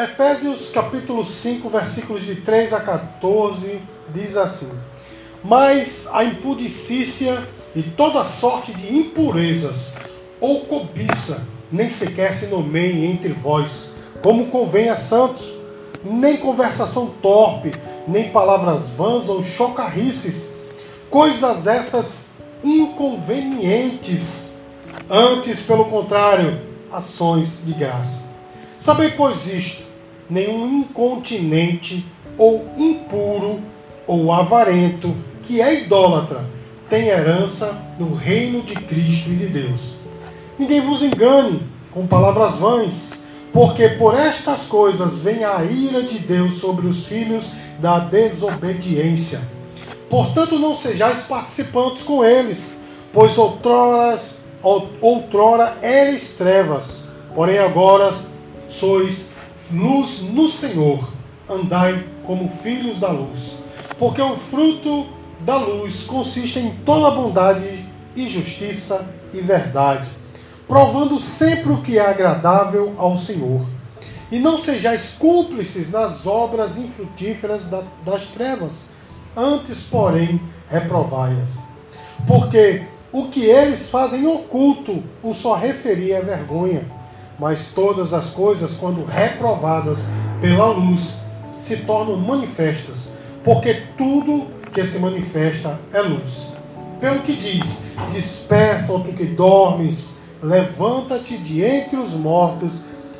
Efésios capítulo 5, versículos de 3 a 14, diz assim: Mas a impudicícia e toda sorte de impurezas ou cobiça nem sequer se nomeiem entre vós, como convém a santos, nem conversação torpe, nem palavras vãs ou chocarrices, coisas essas inconvenientes, antes, pelo contrário, ações de graça. Sabei, pois, isto: nenhum incontinente, ou impuro, ou avarento, que é idólatra, tem herança no reino de Cristo e de Deus. Ninguém vos engane com palavras vãs, porque por estas coisas vem a ira de Deus sobre os filhos da desobediência. Portanto, não sejais participantes com eles, pois outrora, outrora eres trevas, porém agora sois luz no Senhor. Andai como filhos da luz. Porque o fruto da luz consiste em toda bondade e justiça e verdade, provando sempre o que é agradável ao Senhor. E não sejais cúmplices nas obras infrutíferas das trevas, antes, porém, reprovai-as. Porque o que eles fazem oculto, o só referia é vergonha. Mas todas as coisas, quando reprovadas pela luz, se tornam manifestas, porque tudo que se manifesta é luz. Pelo que diz: Desperta, ó tu que dormes, levanta-te de entre os mortos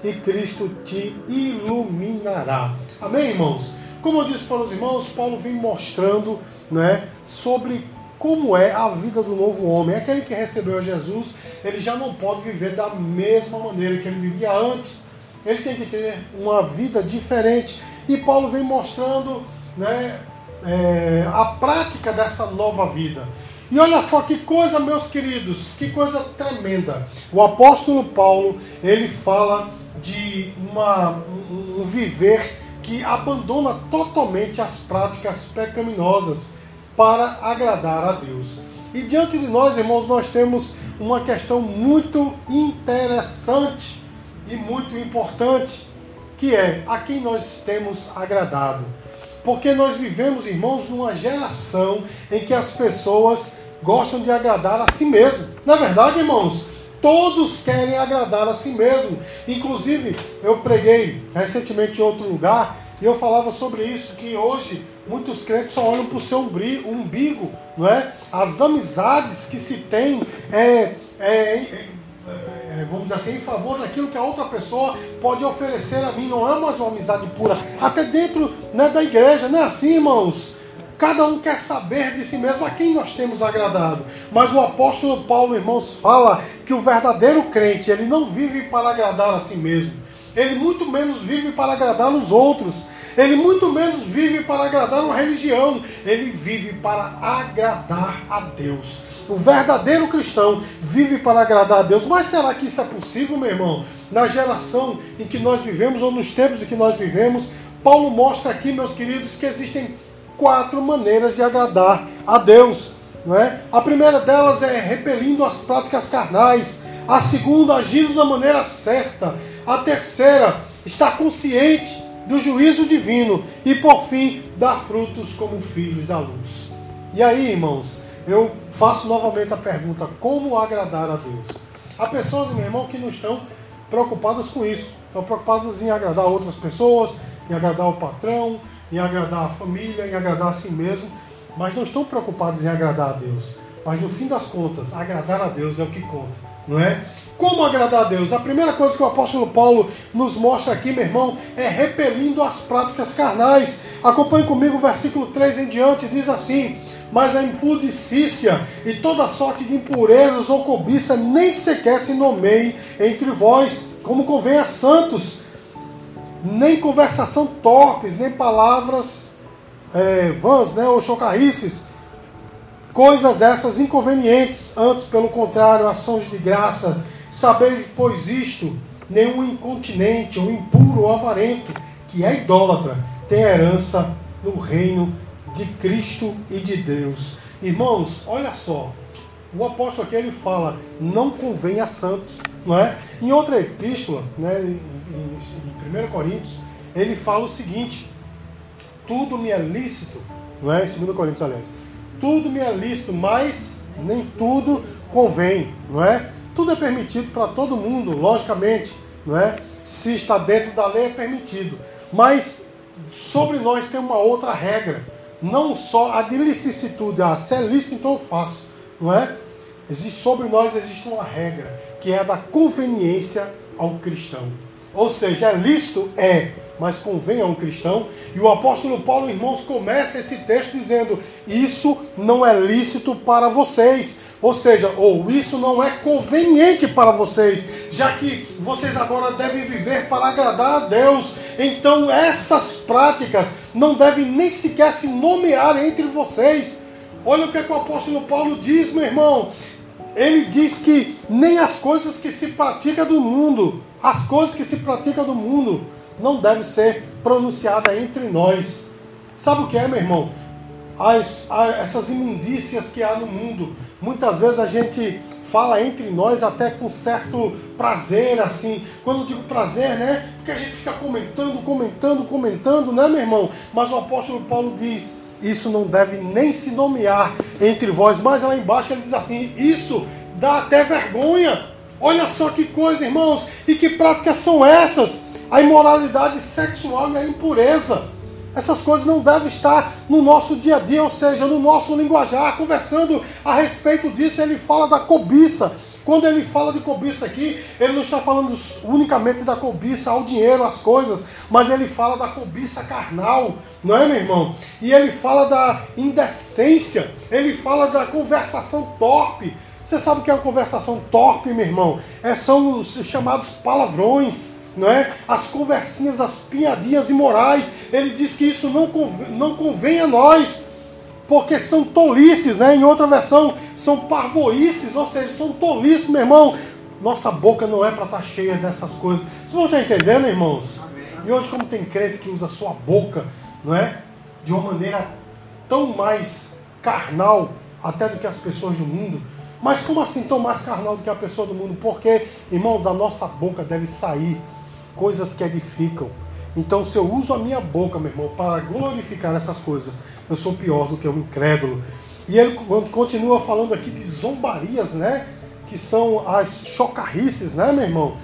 e Cristo te iluminará. Amém, irmãos? Como eu disse para os irmãos, Paulo vem mostrando né, sobre como é a vida do novo homem. Aquele que recebeu Jesus, ele já não pode viver da mesma maneira que ele vivia antes. Ele tem que ter uma vida diferente. E Paulo vem mostrando né, é, a prática dessa nova vida. E olha só que coisa, meus queridos, que coisa tremenda. O apóstolo Paulo, ele fala de uma, um, um viver que abandona totalmente as práticas pecaminosas para agradar a Deus. E diante de nós, irmãos, nós temos uma questão muito interessante e muito importante, que é a quem nós temos agradado. Porque nós vivemos, irmãos, numa geração em que as pessoas gostam de agradar a si mesmo. Na é verdade, irmãos, todos querem agradar a si mesmo. Inclusive, eu preguei recentemente em outro lugar e eu falava sobre isso, que hoje muitos crentes só olham para o seu umbigo, não é? As amizades que se tem é, é, é, vamos dizer assim, em favor daquilo que a outra pessoa pode oferecer a mim. Não há mais uma amizade pura. Até dentro né, da igreja, não é assim, irmãos? Cada um quer saber de si mesmo a quem nós temos agradado. Mas o apóstolo Paulo, irmãos, fala que o verdadeiro crente, ele não vive para agradar a si mesmo. Ele muito menos vive para agradar os outros. Ele muito menos vive para agradar uma religião. Ele vive para agradar a Deus. O verdadeiro cristão vive para agradar a Deus. Mas será que isso é possível, meu irmão? Na geração em que nós vivemos, ou nos tempos em que nós vivemos, Paulo mostra aqui, meus queridos, que existem quatro maneiras de agradar a Deus. Não é? A primeira delas é repelindo as práticas carnais. A segunda, agindo da maneira certa. A terceira, estar consciente do juízo divino. E por fim, dar frutos como filhos da luz. E aí, irmãos, eu faço novamente a pergunta: como agradar a Deus? Há pessoas, meu irmão, que não estão preocupadas com isso. Estão preocupadas em agradar outras pessoas, em agradar o patrão, em agradar a família, em agradar a si mesmo, mas não estão preocupados em agradar a Deus. Mas no fim das contas, agradar a Deus é o que conta, não é? Como agradar a Deus? A primeira coisa que o apóstolo Paulo nos mostra aqui, meu irmão, é repelindo as práticas carnais. Acompanhe comigo o versículo 3 em diante, diz assim: mas a impudicícia e toda sorte de impurezas ou cobiça nem sequer se nomeiem entre vós, como convém a santos, nem conversação torpes, nem palavras é, vãs né, ou chocarrices, coisas essas inconvenientes, antes, pelo contrário, ações de graça, saber, pois isto, nenhum incontinente, ou impuro, ou avarento, que é idólatra, tem herança no reino de Cristo e de Deus. Irmãos, olha só. O apóstolo aqui ele fala, não convém a santos, não é? Em outra epístola, né, em, em 1 Coríntios, ele fala o seguinte: tudo me é lícito, não é? Em 2 Coríntios, aliás. Tudo me é lícito, mas nem tudo convém, não é? Tudo é permitido para todo mundo, logicamente, não é? Se está dentro da lei é permitido. Mas sobre nós tem uma outra regra. Não só a de licitude, ah, se é lícito, então eu faço, não é? Existe, sobre nós existe uma regra, que é a da conveniência ao cristão. Ou seja, é lícito? É, mas convém a um cristão. E o apóstolo Paulo, irmãos, começa esse texto dizendo: Isso não é lícito para vocês. Ou seja, ou isso não é conveniente para vocês, já que vocês agora devem viver para agradar a Deus. Então, essas práticas não devem nem sequer se nomear entre vocês. Olha o que, é que o apóstolo Paulo diz, meu irmão. Ele diz que nem as coisas que se praticam do mundo, as coisas que se praticam do mundo, não devem ser pronunciadas entre nós. Sabe o que é, meu irmão? As, as, essas imundícias que há no mundo. Muitas vezes a gente fala entre nós até com certo prazer, assim. Quando eu digo prazer, né? Porque a gente fica comentando, comentando, comentando, né, meu irmão? Mas o apóstolo Paulo diz: isso não deve nem se nomear entre vós. Mas lá embaixo ele diz assim: isso dá até vergonha. Olha só que coisa, irmãos. E que práticas são essas? A imoralidade sexual e a impureza. Essas coisas não devem estar no nosso dia a dia, ou seja, no nosso linguajar. Conversando a respeito disso, ele fala da cobiça. Quando ele fala de cobiça aqui, ele não está falando unicamente da cobiça ao dinheiro, às coisas, mas ele fala da cobiça carnal, não é, meu irmão? E ele fala da indecência, ele fala da conversação torpe. Você sabe o que é uma conversação torpe, meu irmão? É, são os chamados palavrões não é? As conversinhas, as piadinhas imorais. Ele diz que isso não convém, não convém a nós, porque são tolices, né? Em outra versão, são parvoices, ou seja, são tolices, meu irmão. Nossa boca não é para estar tá cheia dessas coisas. Vocês vão já entendendo, irmãos? E hoje, como tem crente que usa sua boca, não é? De uma maneira tão mais carnal até do que as pessoas do mundo. Mas como assim tão mais carnal do que a pessoa do mundo? Porque, irmão, da nossa boca deve sair coisas que edificam. Então, se eu uso a minha boca, meu irmão, para glorificar essas coisas, eu sou pior do que um incrédulo. E ele continua falando aqui de zombarias, né? Que são as chocarrices, né, meu irmão?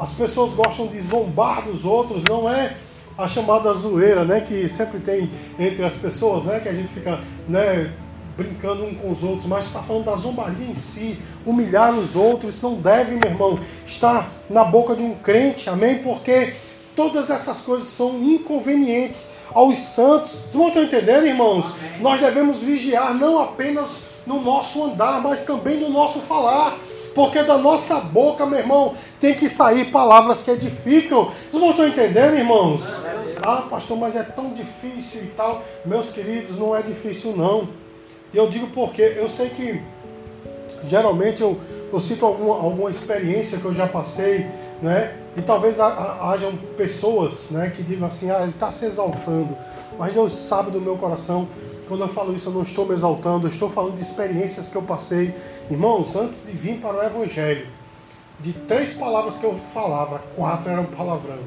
As pessoas gostam de zombar dos outros, não é a chamada zoeira, né? Que sempre tem entre as pessoas, né? Que a gente fica, né? Brincando um com os outros, mas está falando da zombaria em si, humilhar os outros, não deve, meu irmão, estar na boca de um crente, amém? Porque todas essas coisas são inconvenientes aos santos. Vocês não estão entendendo, irmãos? Amém. Nós devemos vigiar não apenas no nosso andar, mas também no nosso falar. Porque da nossa boca, meu irmão, tem que sair palavras que edificam. Vocês não estão entendendo, irmãos? Ah, pastor, mas é tão difícil e tal. Meus queridos, não é difícil não. E eu digo porque eu sei que geralmente eu, eu cito alguma, alguma experiência que eu já passei, né? E talvez hajam pessoas né, que digam assim, ah, ele está se exaltando. Mas Deus sabe do meu coração, quando eu falo isso, eu não estou me exaltando, eu estou falando de experiências que eu passei. Irmãos, antes de vir para o Evangelho, de três palavras que eu falava, quatro eram palavrão.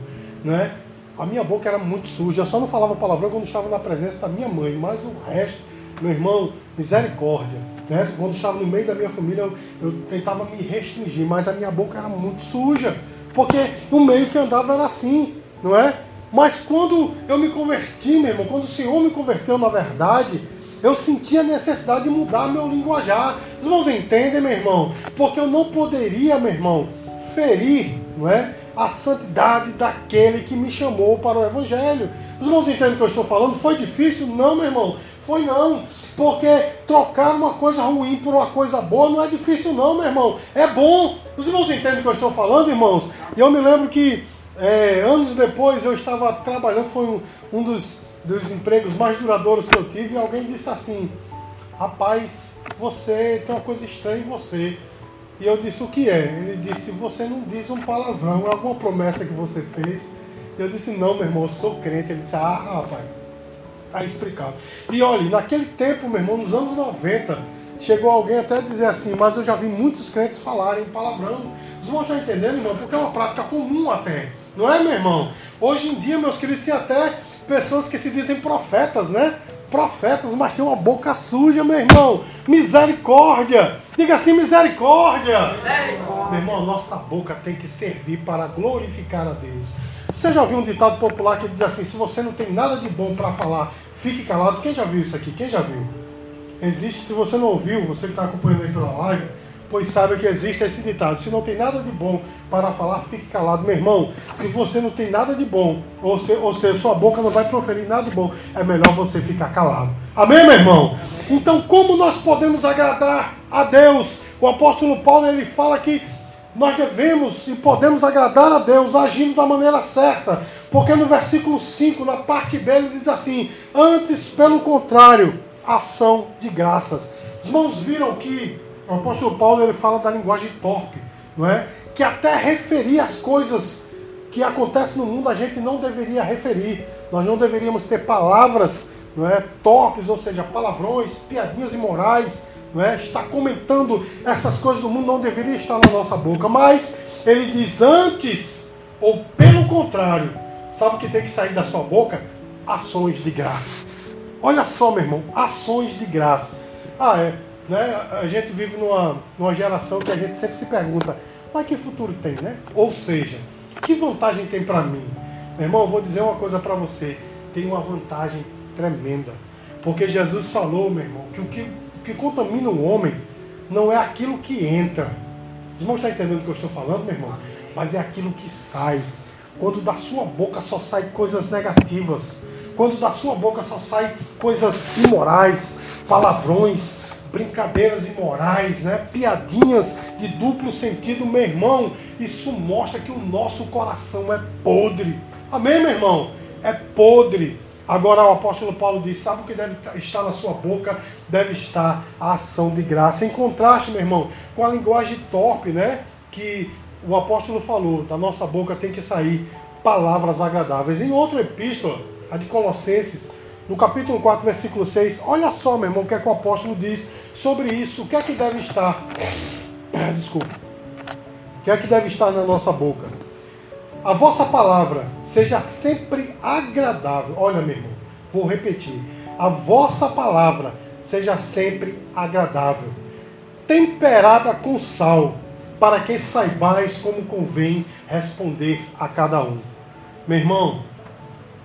Né? A minha boca era muito suja, eu só não falava palavrão quando estava na presença da minha mãe, mas o resto meu irmão, misericórdia. Né? Quando estava no meio da minha família, eu, eu tentava me restringir, mas a minha boca era muito suja. Porque o meio que andava era assim, não é? Mas quando eu me converti, meu irmão, quando o Senhor me converteu na verdade, eu senti a necessidade de mudar meu linguajar. Os irmãos entendem, meu irmão? Porque eu não poderia, meu irmão, ferir não é, a santidade daquele que me chamou para o Evangelho. Os irmãos entendem o que eu estou falando? Foi difícil? Não, meu irmão. Foi não. Porque trocar uma coisa ruim por uma coisa boa não é difícil não, meu irmão. É bom. Os irmãos entendem o que eu estou falando, irmãos? E eu me lembro que é, anos depois eu estava trabalhando, foi um, um dos, dos empregos mais duradouros que eu tive, e alguém disse assim, rapaz, você tem uma coisa estranha em você. E eu disse, o que é? Ele disse, você não diz um palavrão, alguma promessa que você fez. Eu disse, não, meu irmão, eu sou crente. Ele disse, ah, rapaz, tá explicado. E olha, naquele tempo, meu irmão, nos anos 90, chegou alguém até a dizer assim, mas eu já vi muitos crentes falarem palavrão. Os irmãos estão entendendo, irmão? Porque é uma prática comum até. Não é, meu irmão? Hoje em dia, meus queridos, tem até pessoas que se dizem profetas, né? Profetas, mas tem uma boca suja, meu irmão. Misericórdia. Diga assim, misericórdia. Misericórdia. Meu irmão, a nossa boca tem que servir para glorificar a Deus. Você já viu um ditado popular que diz assim: se você não tem nada de bom para falar, fique calado. Quem já viu isso aqui? Quem já viu? Existe, se você não ouviu, você que está acompanhando aí pela live, pois saiba que existe esse ditado: se não tem nada de bom para falar, fique calado. Meu irmão, se você não tem nada de bom, ou, se, ou sua boca não vai proferir nada de bom, é melhor você ficar calado. Amém, meu irmão? Então, como nós podemos agradar a Deus? O apóstolo Paulo ele fala que nós devemos e podemos agradar a Deus agindo da maneira certa, porque no versículo 5, na parte B, ele diz assim: Antes, pelo contrário, ação de graças. Os irmãos viram que o apóstolo Paulo ele fala da linguagem torpe, não é? Que até referir as coisas que acontecem no mundo a gente não deveria referir. Nós não deveríamos ter palavras não é, torpes, ou seja, palavrões, piadinhas imorais, não é? Está comentando essas coisas do mundo não deveria estar na nossa boca. Mas ele diz antes, ou pelo contrário, sabe o que tem que sair da sua boca? Ações de graça. Olha só, meu irmão, ações de graça. Ah, é. Né? A gente vive numa, numa geração que a gente sempre se pergunta, mas que futuro tem, né? Ou seja, que vantagem tem para mim? Meu irmão, eu vou dizer uma coisa para você. Tem uma vantagem tremenda. Porque Jesus falou, meu irmão, que o que, que contamina o homem não é aquilo que entra. Os irmãos estão entendendo o que eu estou falando, meu irmão? Mas é aquilo que sai. Quando da sua boca só sai coisas negativas. Quando da sua boca só sai coisas imorais, palavrões, brincadeiras imorais, né? piadinhas de duplo sentido, meu irmão, isso mostra que o nosso coração é podre. Amém, meu irmão? É podre. Agora o apóstolo Paulo diz: sabe o que deve estar na sua boca? Deve estar a ação de graça. Em contraste, meu irmão, com a linguagem torpe, né? Que o apóstolo falou: da nossa boca tem que sair palavras agradáveis. Em outra epístola, a de Colossenses, no capítulo 4, versículo 6, olha só, meu irmão, o que, é que o apóstolo diz sobre isso. O que é que deve estar? Desculpa. O que é que deve estar na nossa boca? A vossa palavra seja sempre agradável. Olha, meu irmão, vou repetir. A vossa palavra seja sempre agradável, temperada com sal, para que saibais como convém responder a cada um. Meu irmão,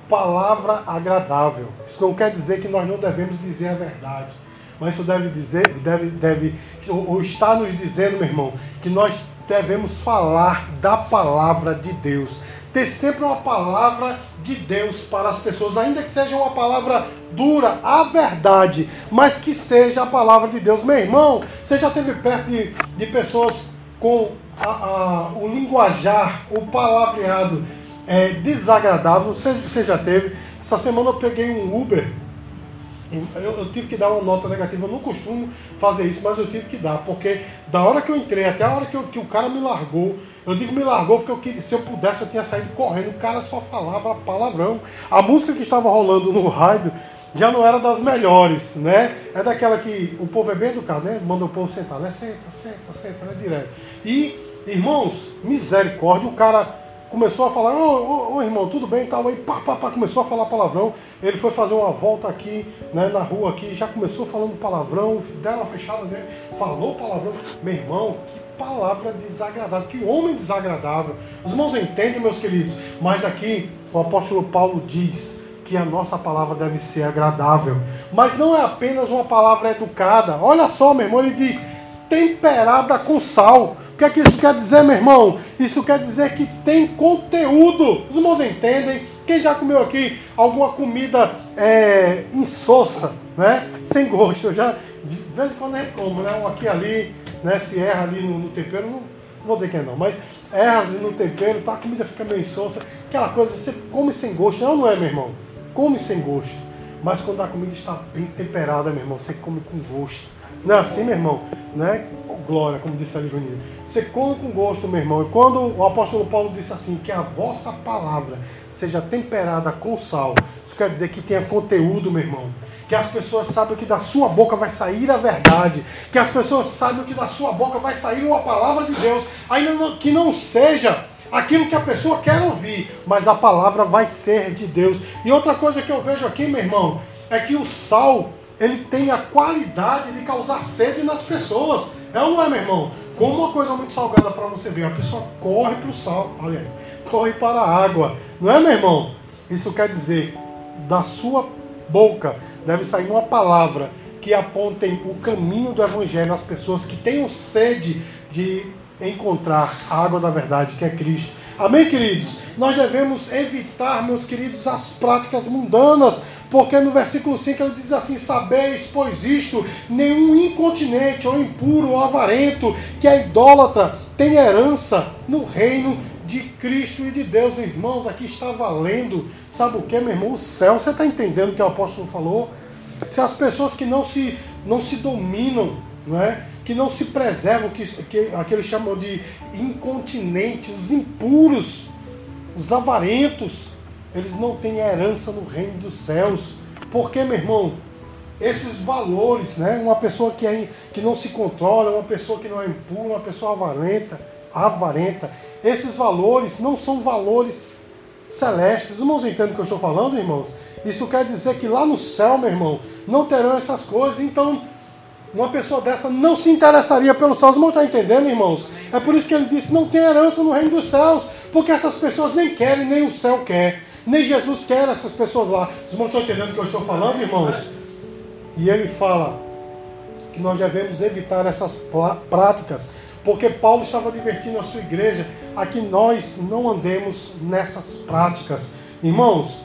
palavra agradável. Isso não quer dizer que nós não devemos dizer a verdade. Mas isso deve dizer, deve, deve, ou está nos dizendo, meu irmão, que nós devemos falar da palavra de Deus. Ter sempre uma palavra de Deus para as pessoas, ainda que seja uma palavra dura, a verdade, mas que seja a palavra de Deus. Meu irmão, você já esteve perto de, de pessoas com a, a, o linguajar, o palavreado é, desagradável? Você, você já teve? Essa semana eu peguei um Uber eu, eu, tive que dar uma nota negativa. Eu não costumo fazer isso, mas eu tive que dar. Porque da hora que eu entrei até a hora que, eu, que o cara me largou, eu digo me largou porque eu, se eu pudesse eu tinha saído correndo. O cara só falava palavrão. A música que estava rolando no rádio já não era das melhores, né? É daquela que o povo é bem educado, né? Manda o povo sentar, né? Senta, senta, senta, né? Direto. E, irmãos, misericórdia, o cara começou a falar, ô, irmão, tudo bem tal, aí pá, pá, pá, começou a falar palavrão, ele foi fazer uma volta aqui, né, na rua aqui, já começou falando palavrão, deram uma fechada nele, falou palavrão, meu irmão, que palavra desagradável, que homem desagradável, os irmãos entendem, meus queridos, mas aqui o apóstolo Paulo diz que a nossa palavra deve ser agradável, mas não é apenas uma palavra educada, olha só, meu irmão, ele diz, temperada com sal, o que é que isso quer dizer, meu irmão? Isso quer dizer que tem conteúdo. Os irmãos entendem? Quem já comeu aqui alguma comida é, insossa, né? Sem gosto? Eu já, de vez em quando gente come, né? Um aqui ali, né? Se erra ali no, no tempero, não, não, vou dizer que é não, mas erra no tempero, tá? a comida fica meio insossa. Aquela coisa, você come sem gosto. Não, não é, meu irmão? Come sem gosto. Mas quando a comida está bem temperada, meu irmão, você come com gosto. Não é assim, meu irmão? Né? Glória, como disse ali Juninho. Você come com gosto, meu irmão. E quando o apóstolo Paulo disse assim, que a vossa palavra seja temperada com sal, isso quer dizer que tenha conteúdo, meu irmão. Que as pessoas saibam que da sua boca vai sair a verdade. Que as pessoas saibam que da sua boca vai sair uma palavra de Deus. Ainda que não seja aquilo que a pessoa quer ouvir, mas a palavra vai ser de Deus. E outra coisa que eu vejo aqui, meu irmão, é que o sal, ele tem a qualidade de causar sede nas pessoas. É ou não é, meu irmão? Como uma coisa muito salgada para você ver, a pessoa corre para o sal, aliás, corre para a água. Não é, meu irmão? Isso quer dizer, da sua boca deve sair uma palavra que apontem o caminho do Evangelho às pessoas que tenham sede de encontrar a água da verdade, que é Cristo. Amém, queridos? Nós devemos evitar, meus queridos, as práticas mundanas, porque no versículo 5 ele diz assim: Sabeis, pois isto, nenhum incontinente, ou impuro, ou avarento, que é idólatra, tem herança no reino de Cristo e de Deus. Irmãos, aqui está valendo, sabe o que, meu irmão? O céu. Você está entendendo o que o apóstolo falou? Se as pessoas que não se, não se dominam, não é? Que não se preservam, que, que aqueles chamam de incontinente, os impuros, os avarentos, eles não têm herança no reino dos céus. Porque, meu irmão, esses valores, né? Uma pessoa que, é, que não se controla, uma pessoa que não é impura, uma pessoa avarenta, avarenta, esses valores não são valores celestes. Os irmãos entendem o que eu estou falando, irmãos? Isso quer dizer que lá no céu, meu irmão, não terão essas coisas. Então, uma pessoa dessa não se interessaria pelos céus. Irmãos estão entendendo, irmãos? É por isso que ele disse: não tem herança no reino dos céus, porque essas pessoas nem querem, nem o céu quer, nem Jesus quer essas pessoas lá. Os irmãos estão entendendo o que eu estou falando, irmãos? E ele fala que nós devemos evitar essas práticas, porque Paulo estava divertindo a sua igreja a que nós não andemos nessas práticas, irmãos.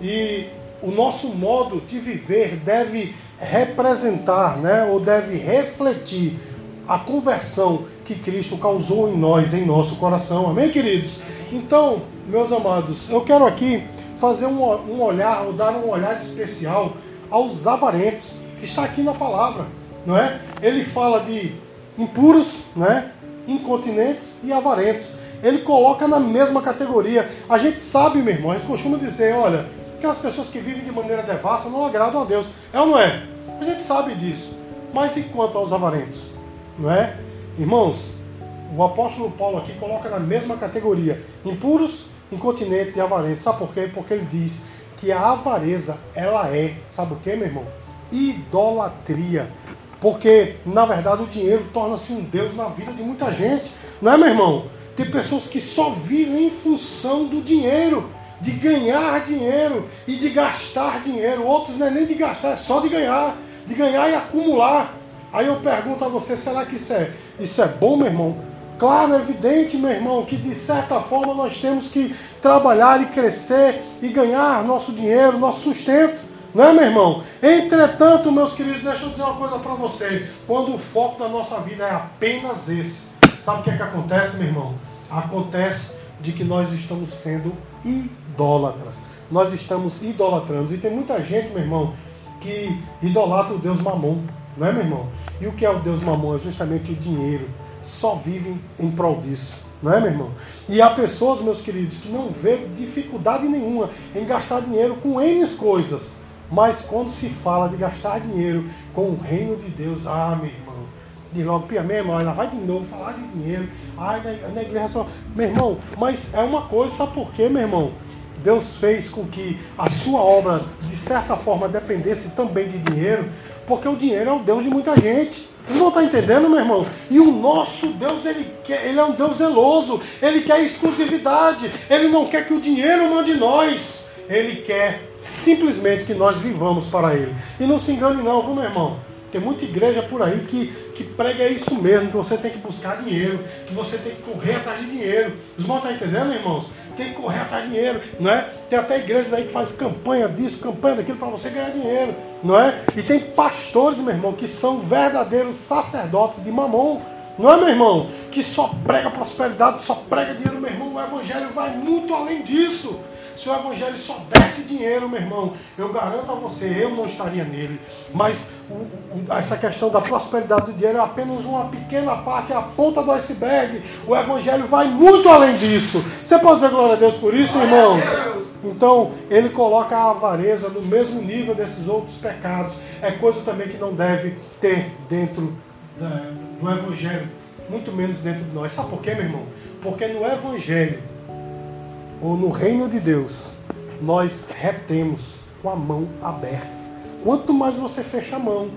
E o nosso modo de viver deve representar, né, ou deve refletir a conversão que Cristo causou em nós, em nosso coração. Amém, queridos? Então, meus amados, eu quero aqui fazer um, um olhar, ou dar um olhar especial aos avarentos, que está aqui na palavra, não é? Ele fala de impuros, né? incontinentes e avarentos. Ele coloca na mesma categoria. A gente sabe, meu irmão, a gente costuma dizer, olha, Aquelas pessoas que vivem de maneira devassa não agradam a Deus. É ou não é? A gente sabe disso. Mas e quanto aos avarentos? Não é? Irmãos, o apóstolo Paulo aqui coloca na mesma categoria impuros, incontinentes e avarentos. Sabe por quê? Porque ele diz que a avareza, ela é, sabe o que, meu irmão? Idolatria. Porque, na verdade, o dinheiro torna-se um Deus na vida de muita gente. Não é, meu irmão? Tem pessoas que só vivem em função do dinheiro de ganhar dinheiro e de gastar dinheiro. Outros não é nem de gastar, é só de ganhar, de ganhar e acumular. Aí eu pergunto a você, será que isso é, isso é bom, meu irmão? Claro, é evidente, meu irmão, que de certa forma nós temos que trabalhar e crescer e ganhar nosso dinheiro, nosso sustento. Não é, meu irmão? Entretanto, meus queridos, deixa eu dizer uma coisa para você. Quando o foco da nossa vida é apenas esse, sabe o que é que acontece, meu irmão? Acontece de que nós estamos sendo idólatras. Nós estamos idolatrando. E tem muita gente, meu irmão, que idolatra o Deus Mamon, não é, meu irmão? E o que é o Deus Mamon? É justamente o dinheiro. Só vivem em prol disso, não é, meu irmão? E há pessoas, meus queridos, que não vê dificuldade nenhuma em gastar dinheiro com N coisas. Mas quando se fala de gastar dinheiro com o reino de Deus, ah, meu irmão, de logo, pia mesmo, ela vai de novo falar de dinheiro, ai, na, na igreja só. Meu irmão, mas é uma coisa, sabe por quê, meu irmão? Deus fez com que a sua obra, de certa forma, dependesse também de dinheiro, porque o dinheiro é o Deus de muita gente. Vocês não estão entendendo, meu irmão? E o nosso Deus, ele, quer, ele é um Deus zeloso, ele quer exclusividade, ele não quer que o dinheiro mande nós, ele quer simplesmente que nós vivamos para ele. E não se engane, não, viu, meu irmão? Tem muita igreja por aí que, que prega isso mesmo, que você tem que buscar dinheiro, que você tem que correr atrás de dinheiro. Os irmãos estão entendendo, irmãos? Tem que correr atrás de dinheiro, não é? Tem até igrejas aí que faz campanha disso, campanha daquilo para você ganhar dinheiro, não é? E tem pastores, meu irmão, que são verdadeiros sacerdotes de mamão, não é, meu irmão? Que só prega prosperidade, só prega dinheiro, meu irmão. O evangelho vai muito além disso. Se o evangelho só desse dinheiro, meu irmão, eu garanto a você, eu não estaria nele. Mas o, o, essa questão da prosperidade do dinheiro é apenas uma pequena parte, é a ponta do iceberg. O evangelho vai muito além disso. Você pode dizer glória a Deus por isso, irmãos? Então, ele coloca a avareza no mesmo nível desses outros pecados. É coisa também que não deve ter dentro da, do evangelho muito menos dentro de nós. Sabe por quê, meu irmão? Porque no Evangelho, ou no reino de Deus, nós retemos com a mão aberta. Quanto mais você fecha a mão,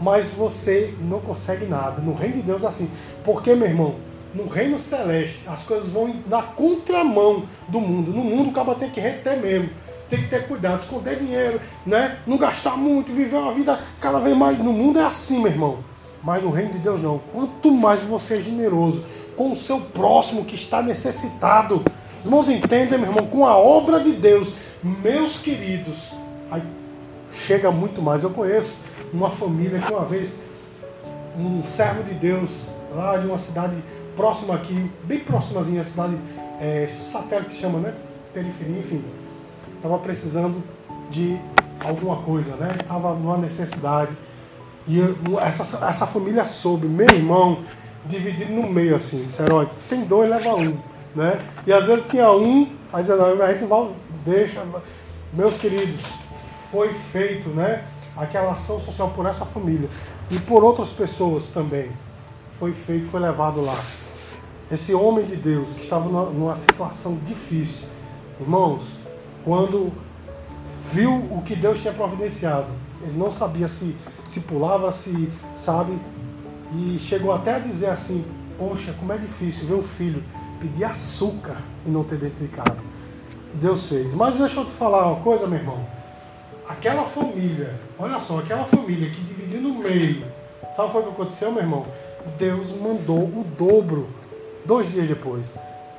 mais você não consegue nada. No reino de Deus, assim. Porque, meu irmão, no reino celeste, as coisas vão na contramão do mundo. No mundo, o cara tem que reter mesmo. Tem que ter cuidado, esconder dinheiro, né? Não gastar muito, viver uma vida cada vez mais. No mundo é assim, meu irmão. Mas no reino de Deus, não. Quanto mais você é generoso com o seu próximo que está necessitado. Os irmãos entendem, meu irmão, com a obra de Deus, meus queridos, aí chega muito mais. Eu conheço uma família que uma vez um servo de Deus lá de uma cidade próxima aqui, bem próximazinha, a cidade é, satélite que chama, né? Periferia, enfim. Estava precisando de alguma coisa, né? Estava numa necessidade. E eu, essa, essa família soube, meu irmão, dividido no meio assim, disseram, tem dois, leva um. Né? E às vezes tinha um, aí dizendo, a gente vai, deixa. Meus queridos, foi feito, né? Aquela ação social por essa família e por outras pessoas também. Foi feito, foi levado lá. Esse homem de Deus que estava numa situação difícil, irmãos, quando viu o que Deus tinha providenciado, ele não sabia se, se pulava, se, sabe, e chegou até a dizer assim: Poxa, como é difícil ver o filho pedir açúcar e não ter dentro de casa. Deus fez. Mas deixa eu te falar uma coisa, meu irmão aquela família, olha só, aquela família que dividiu no meio, sabe o que aconteceu, meu irmão? Deus mandou o dobro dois dias depois.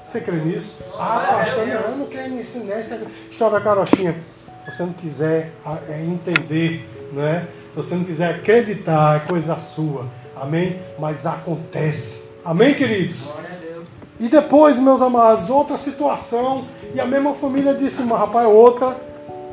Você crê nisso? Ah, pastor, não, eu não creio nisso, nessa história da carochinha. Se você não quiser ah, é, entender, né? Se você não quiser acreditar, é coisa sua. Amém? Mas acontece. Amém, queridos? E depois, meus amados, outra situação. E a mesma família disse, mas rapaz, outra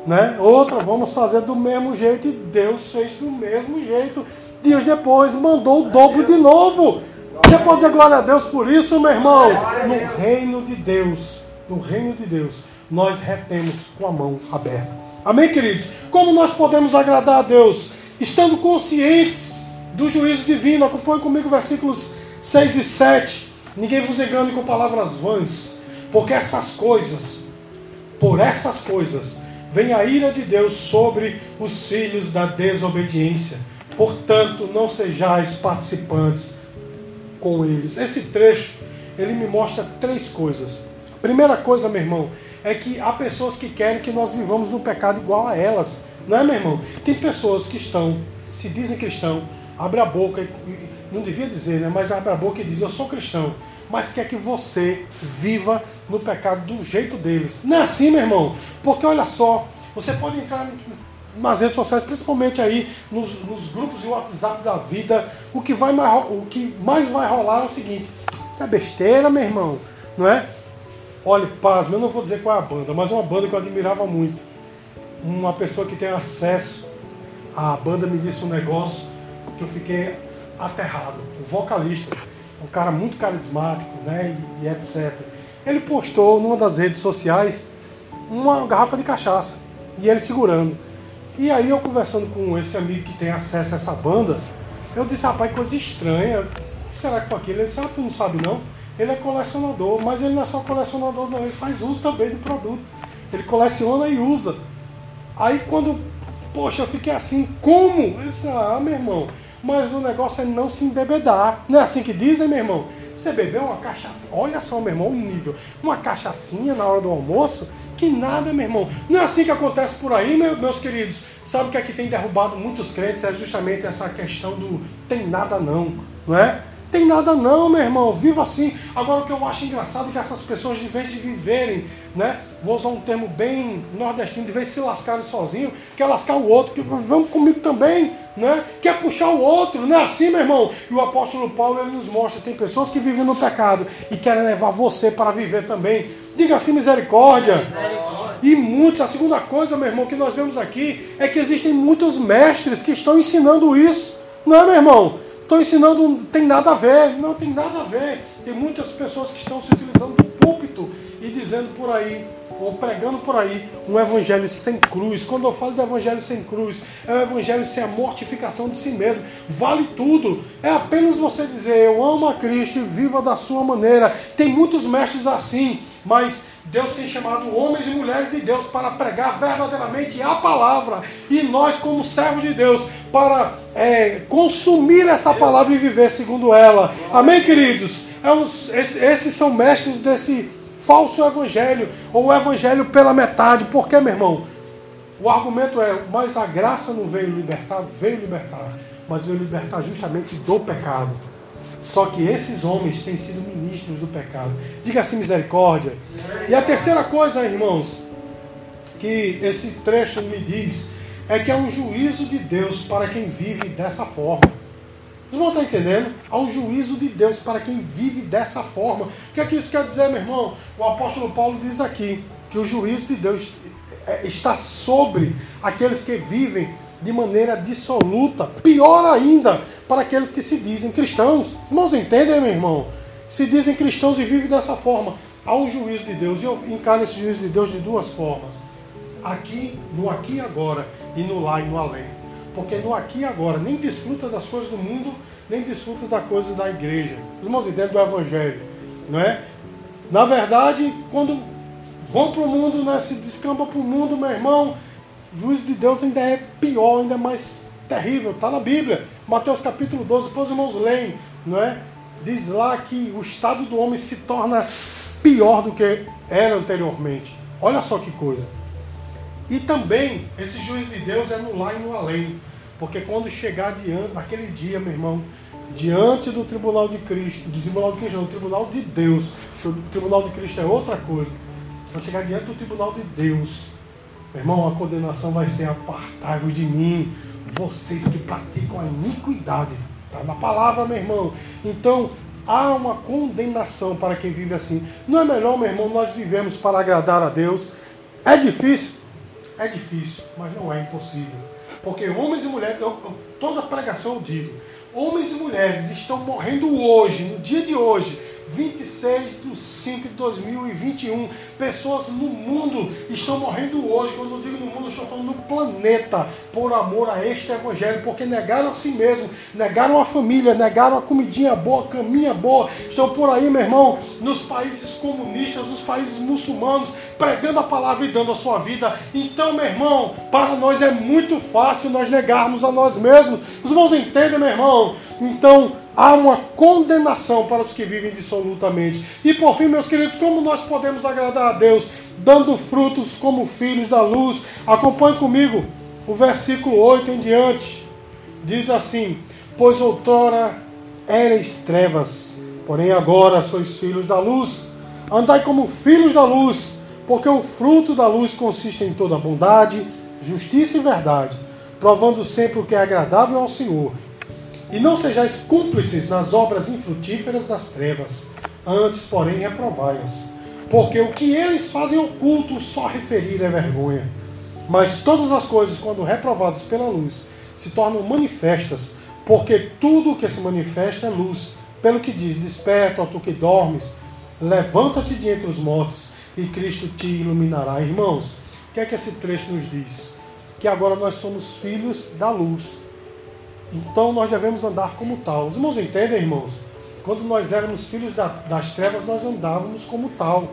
né? Outra, vamos fazer do mesmo jeito, e Deus fez do mesmo jeito. Dias depois mandou o dobro de novo. Você pode dizer glória a Deus por isso, meu irmão? No reino de Deus, no reino de Deus, nós retemos com a mão aberta. Amém, queridos? Como nós podemos agradar a Deus? Estando conscientes do juízo divino. Acompanhe comigo versículos 6 e 7. Ninguém vos engane com palavras vãs, porque essas coisas, por essas coisas, vem a ira de Deus sobre os filhos da desobediência. Portanto, não sejais participantes com eles. Esse trecho, ele me mostra três coisas. Primeira coisa, meu irmão, é que há pessoas que querem que nós vivamos no pecado igual a elas. Não é, meu irmão? Tem pessoas que estão, se dizem cristão, abre a boca, não devia dizer, né? mas abre a boca e diz, eu sou cristão mas quer que você viva no pecado do jeito deles. Não é assim, meu irmão? Porque olha só, você pode entrar nas redes sociais, principalmente aí nos, nos grupos de WhatsApp da vida, o que, vai mais, o que mais vai rolar é o seguinte: isso é besteira, meu irmão, não é? Olha, pasme, eu não vou dizer qual é a banda, mas uma banda que eu admirava muito. Uma pessoa que tem acesso à banda me disse um negócio que eu fiquei aterrado. O vocalista um cara muito carismático, né, e, e etc. Ele postou numa das redes sociais uma garrafa de cachaça e ele segurando. E aí eu conversando com esse amigo que tem acesso a essa banda, eu disse, rapaz, coisa estranha. Será que foi aquilo? Ele disse, ah, tu não sabe não? Ele é colecionador, mas ele não é só colecionador não, ele faz uso também do produto. Ele coleciona e usa. Aí quando, poxa, eu fiquei assim, como? Ele disse, ah, meu irmão, mas o negócio é não se embebedar. Não é assim que dizem, meu irmão? Você bebeu uma cachaça, olha só, meu irmão, o nível. Uma cachaçinha na hora do almoço, que nada, meu irmão. Não é assim que acontece por aí, meus queridos. Sabe o que aqui tem derrubado muitos crentes? É justamente essa questão do tem nada não, não é? Tem nada não, meu irmão. Viva assim. Agora o que eu acho engraçado é que essas pessoas, de vez de viverem, né? Vou usar um termo bem nordestino, de vez de se lascarem sozinho, quer lascar o outro, que vamos comigo também, né? Quer puxar o outro, não é assim, meu irmão? E o apóstolo Paulo ele nos mostra, tem pessoas que vivem no pecado e querem levar você para viver também. Diga assim, misericórdia. misericórdia. E muitos, a segunda coisa, meu irmão, que nós vemos aqui é que existem muitos mestres que estão ensinando isso. Não é, meu irmão? Estou ensinando, tem nada a ver. Não tem nada a ver. Tem muitas pessoas que estão se utilizando do púlpito e dizendo por aí ou pregando por aí um evangelho sem cruz. Quando eu falo de evangelho sem cruz, é o evangelho sem a mortificação de si mesmo. Vale tudo. É apenas você dizer: Eu amo a Cristo e viva da sua maneira. Tem muitos mestres assim, mas Deus tem chamado homens e mulheres de Deus para pregar verdadeiramente a palavra. E nós, como servos de Deus, para é, consumir essa palavra e viver segundo ela. Amém, queridos? É uns, esses são mestres desse falso evangelho, ou evangelho pela metade. Por quê, meu irmão? O argumento é, mas a graça não veio libertar, veio libertar, mas veio libertar justamente do pecado. Só que esses homens têm sido ministros do pecado. Diga assim, misericórdia. E a terceira coisa, irmãos, que esse trecho me diz, é que há um juízo de Deus para quem vive dessa forma. Vocês não estão entendendo? Há um juízo de Deus para quem vive dessa forma. O que é que isso quer dizer, meu irmão? O apóstolo Paulo diz aqui que o juízo de Deus é, está sobre aqueles que vivem de maneira dissoluta. Pior ainda, para aqueles que se dizem cristãos. Irmãos, entendem, meu irmão? Se dizem cristãos e vivem dessa forma. Há um juízo de Deus. E eu encaro esse juízo de Deus de duas formas. Aqui, no aqui e agora, e no lá e no além porque no aqui e agora nem desfruta das coisas do mundo, nem desfruta das coisas da igreja. Os irmãos entendem do evangelho, não é? Na verdade, quando vão para o mundo, né, se descamba para o mundo, meu irmão, juízo de Deus ainda é pior, ainda é mais terrível. Está na Bíblia, Mateus capítulo 12, depois os irmãos leem, não é? Diz lá que o estado do homem se torna pior do que era anteriormente. Olha só que coisa. E também, esse juízo de Deus é no lá e no além. Porque quando chegar diante, naquele dia, meu irmão, diante do tribunal de Cristo, do tribunal de Cristo, não, do tribunal de Deus, o tribunal de Cristo é outra coisa. Quando chegar diante do tribunal de Deus, irmão, a condenação vai ser apartável de mim, vocês que praticam a iniquidade. Está na palavra, meu irmão. Então, há uma condenação para quem vive assim. Não é melhor, meu irmão, nós vivemos para agradar a Deus? É difícil? É difícil, mas não é impossível. Porque homens e mulheres, eu, eu, toda pregação eu digo, homens e mulheres estão morrendo hoje, no dia de hoje, 26 de 5 de 2021. Pessoas no mundo estão morrendo hoje. Quando eu digo no mundo, eu estou falando no planeta, por amor a este evangelho, porque negaram a si mesmo, negaram a família, negaram a comidinha boa, a caminha boa. Estão por aí, meu irmão, nos países comunistas, nos países muçulmanos, pregando a palavra e dando a sua vida. Então, meu irmão, para nós é muito fácil nós negarmos a nós mesmos. Os irmãos entendem, meu irmão? Então, há uma condenação para os que vivem dissolutamente. E por fim, meus queridos, como nós podemos agradar a Deus? Dando frutos como filhos da luz. Acompanhe comigo o versículo 8 em diante. Diz assim: Pois outrora erais trevas, porém agora sois filhos da luz. Andai como filhos da luz, porque o fruto da luz consiste em toda bondade, justiça e verdade, provando sempre o que é agradável ao Senhor e não sejais cúmplices nas obras infrutíferas das trevas, antes, porém, reprovai-as. Porque o que eles fazem oculto só referir é vergonha. Mas todas as coisas, quando reprovadas pela luz, se tornam manifestas, porque tudo o que se manifesta é luz. Pelo que diz: Desperta, ó tu que dormes, levanta-te de entre os mortos, e Cristo te iluminará. Irmãos, o que é que esse trecho nos diz? Que agora nós somos filhos da luz então nós devemos andar como tal. Os irmãos entendem, irmãos? Quando nós éramos filhos da, das trevas, nós andávamos como tal.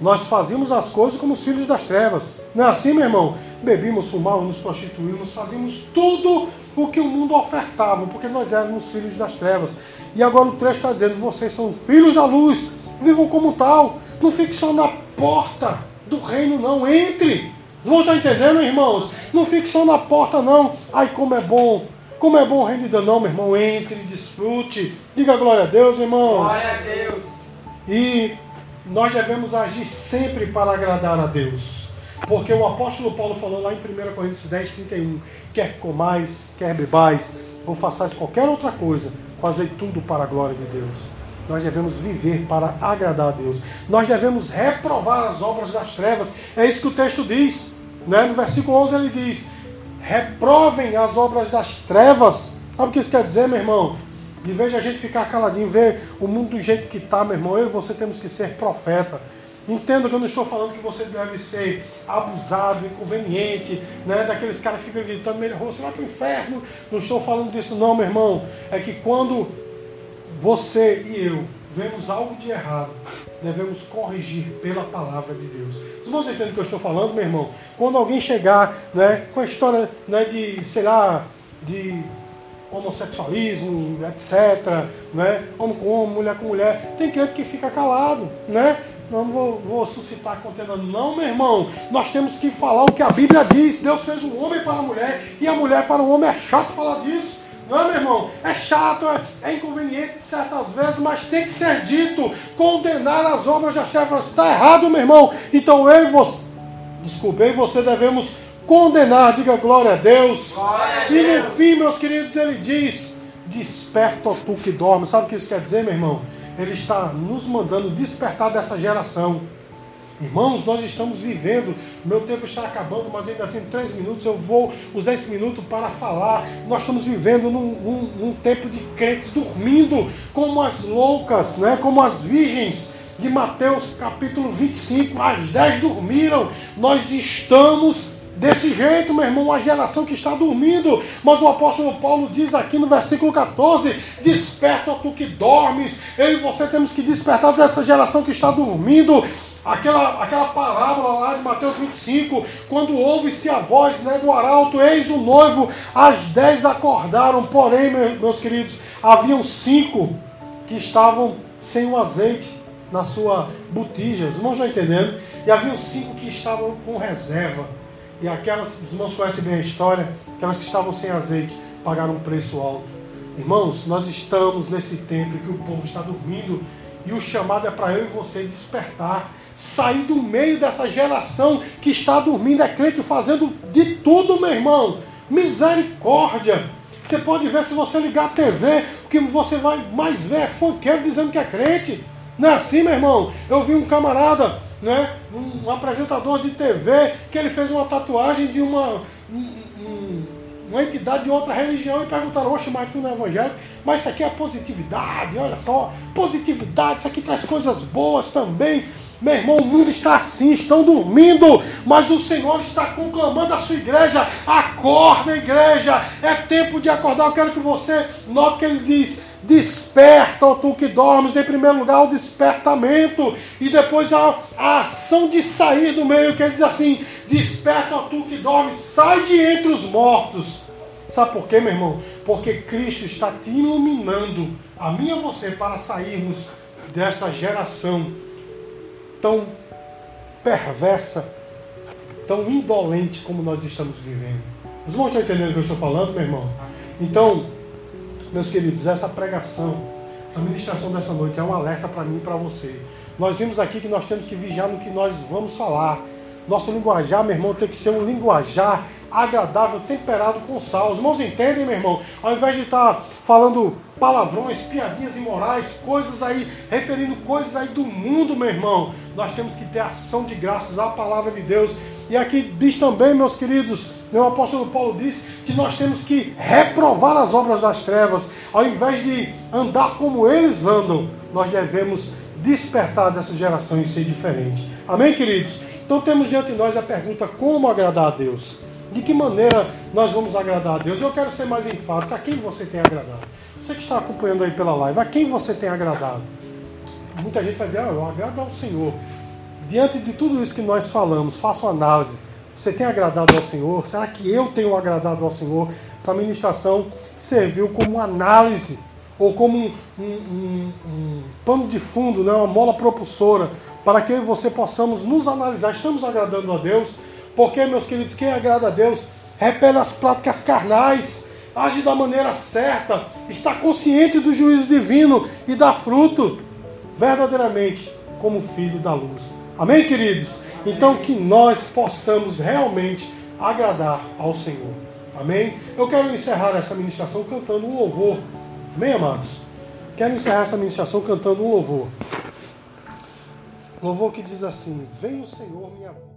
Nós fazíamos as coisas como os filhos das trevas. Não é assim, meu irmão? Bebíamos, fumávamos, nos prostituímos, fazíamos tudo o que o mundo ofertava, porque nós éramos filhos das trevas. E agora o trecho está dizendo: vocês são filhos da luz, vivam como tal. Não fique só na porta do reino, não. Entre. Irmãos estão entendendo, irmãos? Não fique só na porta, não. Ai, como é bom como é bom o reino de Deus, não, meu irmão. Entre, desfrute. Diga glória a Deus, irmãos. Glória a Deus. E nós devemos agir sempre para agradar a Deus. Porque o apóstolo Paulo falou lá em 1 Coríntios 10, 31, quer comais, quer bebais, ou façais qualquer outra coisa, fazei tudo para a glória de Deus. Nós devemos viver para agradar a Deus. Nós devemos reprovar as obras das trevas. É isso que o texto diz. Né? No versículo 11 ele diz: reprovem as obras das trevas. Sabe o que isso quer dizer, meu irmão? De vez a gente ficar caladinho, ver o mundo do jeito que está, meu irmão, eu e você temos que ser profeta. Entenda que eu não estou falando que você deve ser abusado, inconveniente, né? daqueles caras que ficam gritando, melhor você vai para o inferno. Não estou falando disso, não, meu irmão. É que quando você e eu vemos algo de errado, devemos corrigir pela palavra de Deus. Os irmãos entendem o que eu estou falando, meu irmão? Quando alguém chegar né, com a história né, de, sei lá, de homossexualismo, etc., né, homem com homem, mulher com mulher, tem crente que fica calado, né? Não vou, vou suscitar contenda, não, meu irmão. Nós temos que falar o que a Bíblia diz. Deus fez o homem para a mulher e a mulher para o homem. É chato falar disso. Não é, meu irmão? É chato, é, é inconveniente certas vezes, mas tem que ser dito. Condenar as obras das trevas está errado, meu irmão. Então eu e você, desculpe, eu e você devemos condenar. Diga glória a Deus. Glória a Deus. E no fim, meus queridos, ele diz: Desperta, ó tu que dorme. Sabe o que isso quer dizer, meu irmão? Ele está nos mandando despertar dessa geração. Irmãos, nós estamos vivendo, meu tempo está acabando, mas ainda tenho três minutos, eu vou usar esse minuto para falar. Nós estamos vivendo num, num, num tempo de crentes dormindo como as loucas, né? como as virgens de Mateus capítulo 25. As dez dormiram, nós estamos desse jeito, meu irmão, uma geração que está dormindo. Mas o apóstolo Paulo diz aqui no versículo 14: Desperta tu que dormes. Eu e você temos que despertar dessa geração que está dormindo. Aquela, aquela parábola lá de Mateus 25, quando ouve-se a voz né, do arauto, eis o noivo, as dez acordaram, porém, meus queridos, haviam cinco que estavam sem o azeite na sua botija, os irmãos estão entendendo? E haviam cinco que estavam com reserva. E aquelas, os irmãos conhecem bem a história, aquelas que estavam sem azeite pagaram um preço alto. Irmãos, nós estamos nesse tempo que o povo está dormindo e o chamado é para eu e você despertar sair do meio dessa geração que está dormindo, é crente fazendo de tudo, meu irmão. Misericórdia. Você pode ver se você ligar a TV, o que você vai mais ver é funkeiro dizendo que é crente. Não é assim, meu irmão? Eu vi um camarada, né, um apresentador de TV, que ele fez uma tatuagem de uma, um, uma entidade de outra religião e perguntaram, oxe, mas tu não é evangélico? Mas isso aqui é positividade, olha só, positividade, isso aqui traz coisas boas também. Meu irmão, o mundo está assim, estão dormindo, mas o Senhor está conclamando a sua igreja. Acorda, igreja, é tempo de acordar. Eu quero que você note que ele diz: Desperta, ó tu que dormes, em primeiro lugar o despertamento, e depois a, a ação de sair do meio, que ele diz assim: Desperta, ó tu que dormes, sai de entre os mortos. Sabe por quê, meu irmão? Porque Cristo está te iluminando, a mim e a você, para sairmos dessa geração tão perversa, tão indolente como nós estamos vivendo. Os irmãos estão entendendo o que eu estou falando, meu irmão? Então, meus queridos, essa pregação, essa ministração dessa noite é um alerta para mim e para você. Nós vimos aqui que nós temos que vigiar no que nós vamos falar. Nosso linguajar, meu irmão, tem que ser um linguajar agradável, temperado com sal. Os irmãos entendem, meu irmão? Ao invés de estar falando palavrões, piadinhas imorais, coisas aí, referindo coisas aí do mundo, meu irmão, nós temos que ter ação de graças à palavra de Deus. E aqui diz também, meus queridos, o apóstolo Paulo diz que nós temos que reprovar as obras das trevas, ao invés de andar como eles andam, nós devemos despertar dessa geração e ser diferente. Amém, queridos? Então temos diante de nós a pergunta: como agradar a Deus? De que maneira nós vamos agradar a Deus? Eu quero ser mais enfático. A quem você tem agradado? Você que está acompanhando aí pela live, a quem você tem agradado? Muita gente vai dizer, ah, eu agrado ao Senhor. Diante de tudo isso que nós falamos, uma análise. Você tem agradado ao Senhor? Será que eu tenho agradado ao Senhor? Essa ministração serviu como análise ou como um, um, um, um pano de fundo, né? uma mola propulsora, para que eu e você possamos nos analisar. Estamos agradando a Deus? Porque, meus queridos, quem agrada a Deus repele as práticas carnais, age da maneira certa, está consciente do juízo divino e dá fruto verdadeiramente como filho da luz. Amém, queridos? Então que nós possamos realmente agradar ao Senhor. Amém? Eu quero encerrar essa ministração cantando um louvor. Amém, amados? Quero encerrar essa ministração cantando um louvor. Louvor que diz assim: Vem o Senhor, minha vida.